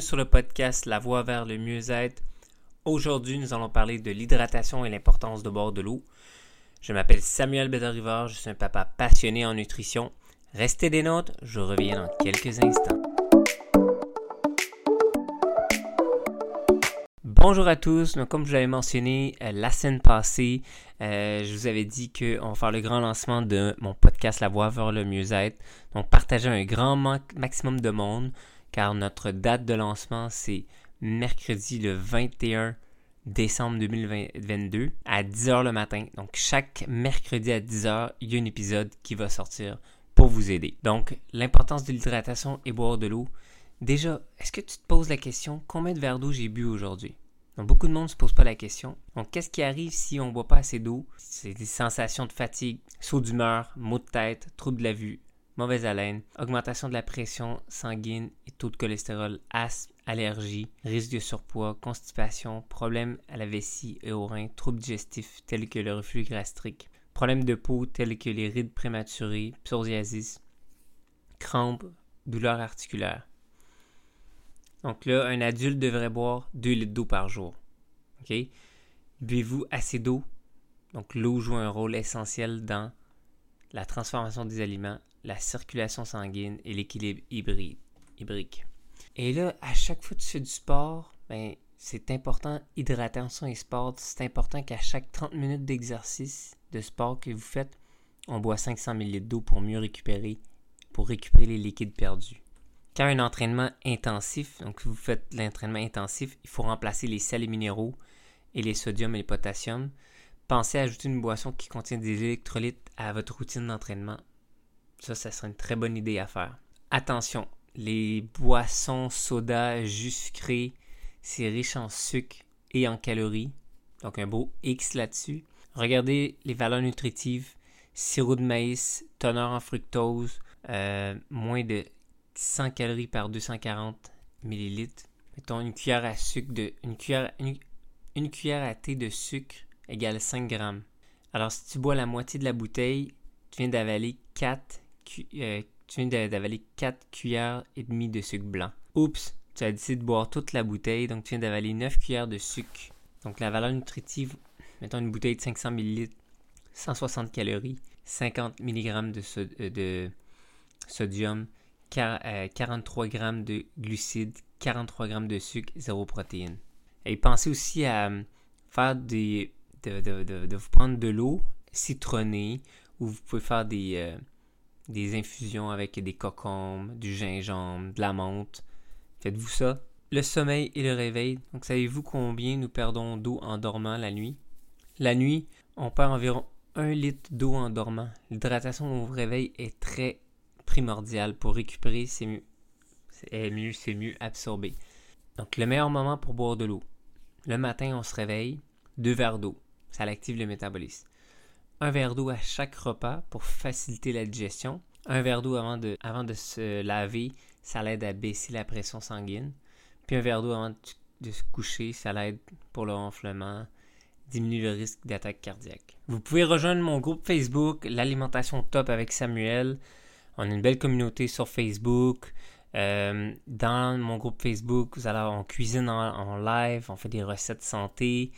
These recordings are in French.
sur le podcast La Voie vers le mieux-être. Aujourd'hui, nous allons parler de l'hydratation et l'importance de boire de l'eau. Je m'appelle Samuel Bédarivar, je suis un papa passionné en nutrition. Restez des notes, je reviens dans quelques instants. Bonjour à tous, donc, comme je l'avais mentionné euh, la semaine passée, euh, je vous avais dit qu'on va faire le grand lancement de mon podcast La Voie vers le mieux-être. Donc partager un grand maximum de monde car notre date de lancement, c'est mercredi le 21 décembre 2022 à 10h le matin. Donc chaque mercredi à 10h, il y a un épisode qui va sortir pour vous aider. Donc l'importance de l'hydratation et boire de l'eau. Déjà, est-ce que tu te poses la question combien de verres d'eau j'ai bu aujourd'hui? Beaucoup de monde ne se pose pas la question. Donc, qu'est-ce qui arrive si on ne boit pas assez d'eau? C'est des sensations de fatigue, saut d'humeur, maux de tête, trouble de la vue, mauvaise haleine, augmentation de la pression sanguine et taux de cholestérol, asthme, allergie, risque de surpoids, constipation, problèmes à la vessie et aux reins, troubles digestifs tels que le reflux gastrique, problèmes de peau tels que les rides prématurées, psoriasis, crampes, douleurs articulaires. Donc là, un adulte devrait boire 2 litres d'eau par jour. OK? Buvez-vous assez d'eau? Donc l'eau joue un rôle essentiel dans la transformation des aliments, la circulation sanguine et l'équilibre hybrique. Et là, à chaque fois que tu fais du sport, ben, c'est important, hydratation et sport, c'est important qu'à chaque 30 minutes d'exercice de sport que vous faites, on boit 500 ml d'eau pour mieux récupérer, pour récupérer les liquides perdus. Quand un entraînement intensif, donc vous faites l'entraînement intensif, il faut remplacer les sels et minéraux et les sodium et les potassium. Pensez à ajouter une boisson qui contient des électrolytes à votre routine d'entraînement ça, ça serait une très bonne idée à faire. Attention, les boissons, soda, jus sucré, c'est riche en sucre et en calories. Donc un beau X là-dessus. Regardez les valeurs nutritives. Sirop de maïs, teneur en fructose, euh, moins de 100 calories par 240 millilitres. Mettons une cuillère à sucre de une cuillère, une cuillère à thé de sucre égale 5 grammes. Alors si tu bois la moitié de la bouteille, tu viens d'avaler 4 euh, tu viens d'avaler 4 cuillères et demie de sucre blanc. Oups, tu as décidé de boire toute la bouteille, donc tu viens d'avaler 9 cuillères de sucre. Donc la valeur nutritive, mettons une bouteille de 500 ml, 160 calories, 50 mg de, de sodium, 43 euh, g de glucides, 43 g de sucre, 0 protéines. Et pensez aussi à euh, faire des. de, de, de vous prendre de l'eau citronnée, ou vous pouvez faire des, des infusions avec des cocombes, du gingembre, de la menthe. Faites-vous ça. Le sommeil et le réveil. Donc, savez-vous combien nous perdons d'eau en dormant la nuit? La nuit, on perd environ un litre d'eau en dormant. L'hydratation au réveil est très primordiale pour récupérer, c'est mieux. C'est mieux, c'est mieux absorbé. Donc, le meilleur moment pour boire de l'eau. Le matin, on se réveille, deux verres d'eau. Ça active le métabolisme un verre d'eau à chaque repas pour faciliter la digestion. Un verre d'eau avant de, se laver, ça l'aide à baisser la pression sanguine. Puis un verre d'eau avant de, se coucher, ça l'aide pour le ronflement, diminue le risque d'attaque cardiaque. Vous pouvez rejoindre mon groupe Facebook, l'alimentation top avec Samuel. On a une belle communauté sur Facebook. Euh, dans mon groupe Facebook, vous allez en cuisine en, live, on fait des recettes santé.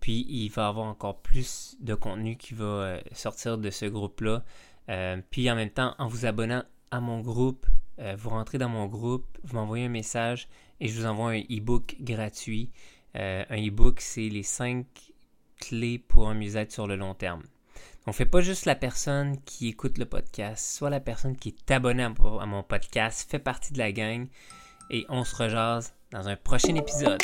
Puis il va avoir encore plus de contenu qui va euh, sortir de ce groupe-là. Euh, puis en même temps, en vous abonnant à mon groupe, euh, vous rentrez dans mon groupe, vous m'envoyez un message et je vous envoie un e-book gratuit. un e-book, c'est les 5 clés pour un mieux-être sur le long terme. Donc, fait pas juste la personne qui écoute le podcast, soit la personne qui est abonnée à mon podcast, fait partie de la gang et on se rejase dans un prochain épisode.